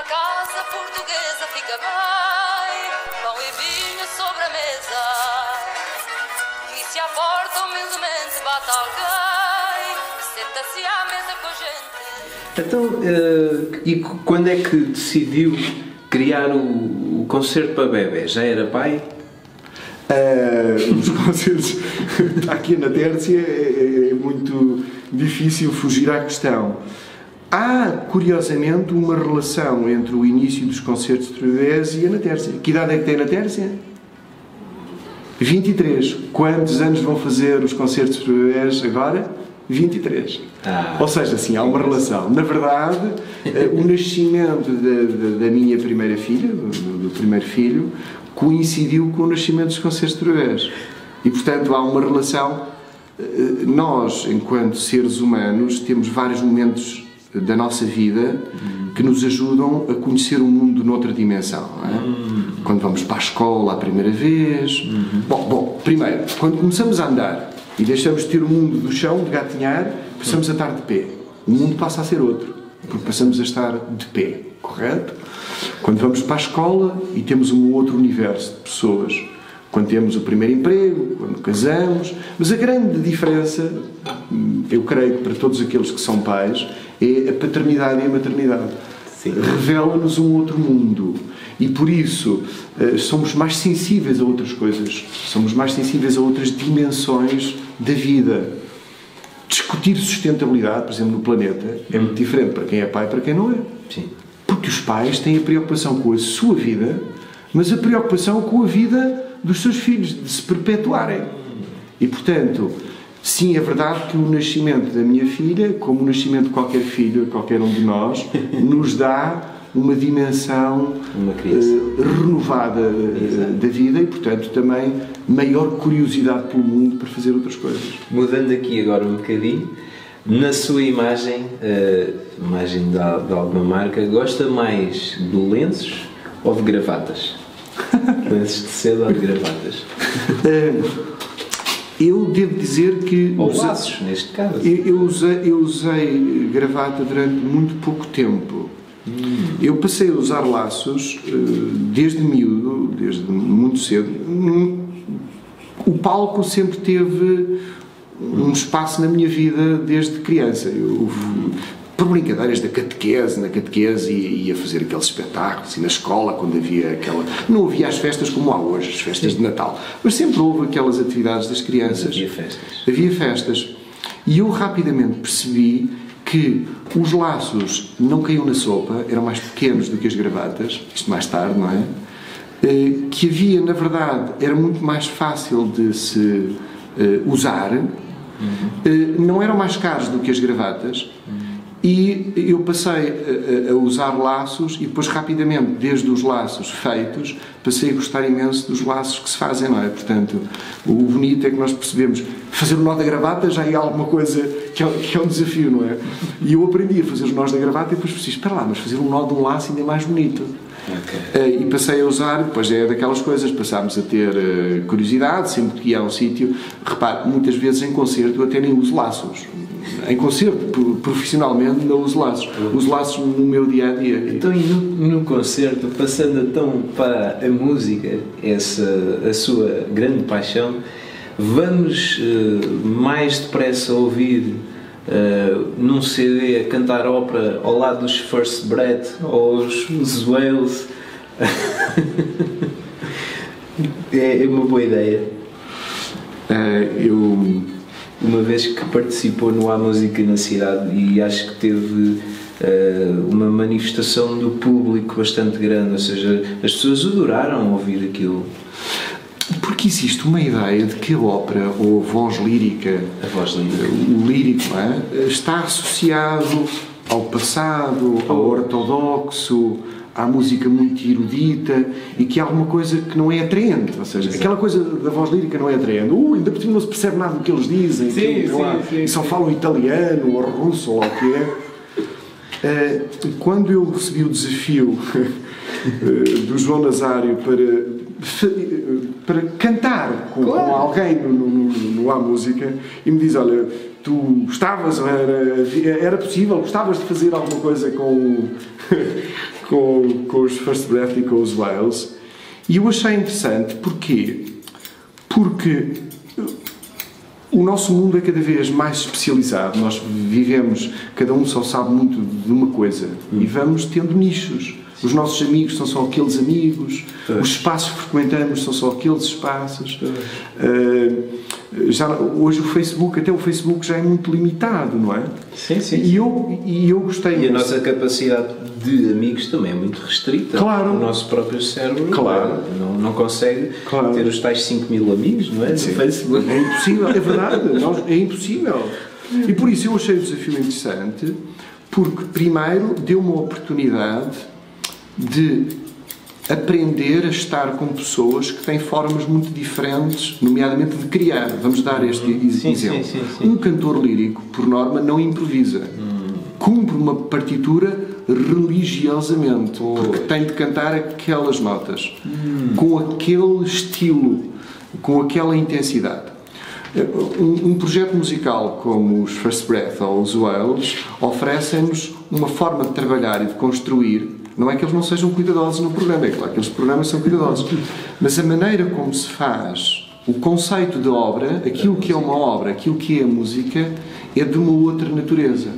Numa casa portuguesa fica bem, pão e vinho sobre a mesa. E se à porta humildemente bate alguém, senta-se à mesa com a gente. Então, eh, e quando é que decidiu criar o, o concerto para bebê? Já era pai? Ah, os concertos aqui na Tércia é, é muito difícil fugir à questão. Há, curiosamente, uma relação entre o início dos concertos de bebés e a Natércia. Que idade é que tem a Natércia? 23. Quantos anos vão fazer os concertos de bebés agora? 23. Ah. Ou seja, assim, há uma relação. Na verdade, eh, o nascimento da, da- da minha primeira filha, do, do primeiro filho, coincidiu com o nascimento dos concertos de bebés. E, portanto, há uma relação. eh, Nós, enquanto seres humanos, temos vários momentos da nossa vida que nos ajudam a conhecer o mundo noutra dimensão. É? Quando vamos para a escola a primeira vez. Bom, bom, primeiro, quando começamos a andar e deixamos de ter o mundo do chão, de gatinhar, passamos a estar de pé. O mundo passa a ser outro, porque passamos a estar de pé, correto? Quando vamos para a escola e temos um outro universo de pessoas, quando temos o primeiro emprego, quando casamos, mas a grande diferença, hum, eu creio que para todos aqueles que são pais, é a paternidade e a maternidade. Revela-nos um outro mundo. E por isso eh, somos mais sensíveis a outras coisas, somos mais sensíveis a outras dimensões da vida. Discutir sustentabilidade, por exemplo, no planeta, é muito diferente para quem é pai e para quem não é. Sim. Porque os pais têm a preocupação com a sua vida, mas a preocupação com a vida dos seus filhos, de se perpetuarem. E, portanto, sim, é verdade que o nascimento da minha filha, como o nascimento de qualquer filho, qualquer um de nós, nos dá uma dimensão Uma eh, renovada eh, da vida e, portanto, também maior curiosidade pelo mundo para fazer outras coisas. Mudando aqui agora um bocadinho, na sua imagem, eh, imagem de, de alguma marca, gosta mais de lenços ou de gravatas? lenços de seda ou de gravatas? Eu devo dizer que. Ou usa- laços, neste caso. Eu, eu usei, eu usei gravata durante muito pouco tempo. Eu passei a usar laços eh, desde miúdo, desde muito cedo. Hum, O palco sempre teve um espaço na minha vida desde criança. Eu, por brincadeiras da catequese, na catequese ia, ia fazer aqueles espetáculos e na escola, quando havia aquela. Não havia as festas como há hoje, as festas de Natal, mas sempre houve aquelas atividades das crianças. Havia festas. Havia festas. E eu rapidamente percebi que os laços não caíam na sopa, eram mais pequenos do que as gravatas, isto mais tarde, não é? Eh, Que havia, na verdade, era muito mais fácil de se eh, usar, Eh, não eram mais caros do que as gravatas. E eu passei a, usar laços e depois rapidamente, desde os laços feitos, passei a gostar imenso dos laços que se fazem, não é? Portanto, o bonito é que nós percebemos fazer o nó da gravata já é alguma coisa que é, que é um desafio, não é? E eu aprendi a fazer os nós da gravata e depois pensei, espera lá, mas fazer um nó de um laço ainda é mais bonito. Eh, e passei a usar, depois é daquelas coisas, passámos a ter eh, curiosidade, sempre que ia a um sítio. Repare, muitas vezes em concerto eu até nem uso laços. Em concerto, pro- profissionalmente, não uso laços. Uso laços no meu dia a dia. Então, e no, no concerto, passando então para a música, essa a sua grande paixão, vamos eh, mais depressa ouvir eh, num CD a cantar ópera ao lado dos First Breath ou os, Wales? é, é uma boa ideia. Eh, eu. Uma vez que participou no A Música na Cidade e acho que teve eh, uma manifestação do público bastante grande, ou seja, as pessoas adoraram ouvir aquilo. Porque existe uma ideia de que a ópera ou a voz lírica, A voz lírica. o lírico, é? está associado ao passado, ao ortodoxo, à música muito erudita e que há alguma coisa que não é atraente. Ou seja, aquela coisa da voz lírica não é atraente. Uh, ainda por cima não se percebe nada do que eles dizem, Sim, que, sim, lá, sim, e só falam italiano ou russo ou lá o que é. Eh, Quando eu recebi o desafio eh, do João Nazário para, eh, para cantar com, com alguém no, no, no- no A Música e me diz: Olha, tu gostavas, ou era, era possível, gostavas de fazer alguma coisa com, com, com os First Breath e com os Wales. E eu achei interessante, porquê? Porque o nosso mundo é cada vez mais especializado. Nós vivemos, cada um só sabe muito de uma coisa e vamos tendo nichos. Os nossos amigos são só aqueles amigos, os espaços que frequentamos são só aqueles espaços. Uh, já, hoje o Facebook, até o Facebook já é muito limitado, não é? Sim, sim. E eu, e eu gostei E a nossa capacidade de amigos também é muito restrita. Claro. O nosso próprio cérebro Claro. não, não consegue Claro. ter os tais 5 mil amigos, não é? No Sim. Facebook. É impossível, é verdade, é impossível. E por isso eu achei o desafio interessante, porque primeiro deu uma oportunidade de aprender a estar com pessoas que têm formas muito diferentes, nomeadamente de criar. Vamos dar este Sim, exemplo. sim, sim. Um cantor lírico, por norma, não improvisa. Cumpre uma partitura religiosamente, porque tem de cantar aquelas notas, com aquele estilo, com aquela intensidade. Um, um projeto musical como os First Breath ou os Wales oferecem-nos uma forma de trabalhar e de construir. Não é que eles não sejam cuidadosos no programa, é claro que os programas são cuidadosos, mas a maneira como se faz o conceito de obra, aquilo que é uma obra, aquilo que é a música, é de uma outra natureza.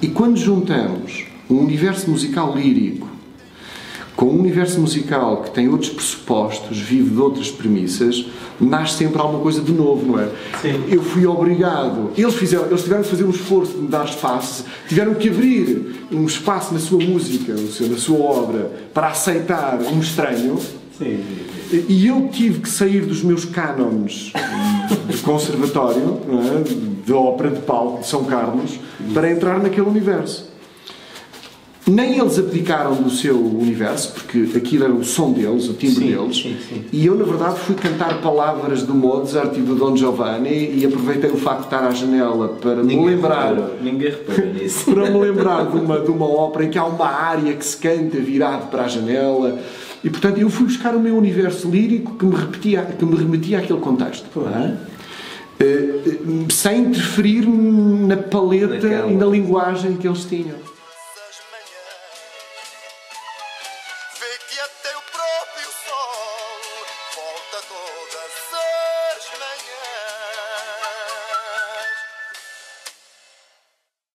E quando juntamos um universo musical lírico com um universo musical que tem outros pressupostos, vive de outras premissas, nasce sempre alguma coisa de novo, não é? Sim. Eu fui obrigado, eles, fizeram, eles tiveram que fazer um esforço de me dar espaço, tiveram que abrir um espaço na sua música, seu- na sua obra, para aceitar um estranho. Sim. E eu tive que sair dos meus cânones de conservatório, não é? de ópera de palco de São Carlos, para entrar naquele universo. Nem eles abdicaram do seu universo, porque aquilo era o som deles, o timbre Sim, deles. sim, sim. E eu, na verdade, fui cantar palavras do Mozart e do Don Giovanni e aproveitei o facto de estar à janela para me lembrar reparou, ninguém reparou nisso. para me lembrar de uma, de uma ópera em que há uma área que se canta virado para a janela. E, portanto, eu fui buscar o meu universo lírico que me, repetia, que me remetia àquele contexto. eh, sem interferir na paleta Naquela. e na linguagem que eles tinham.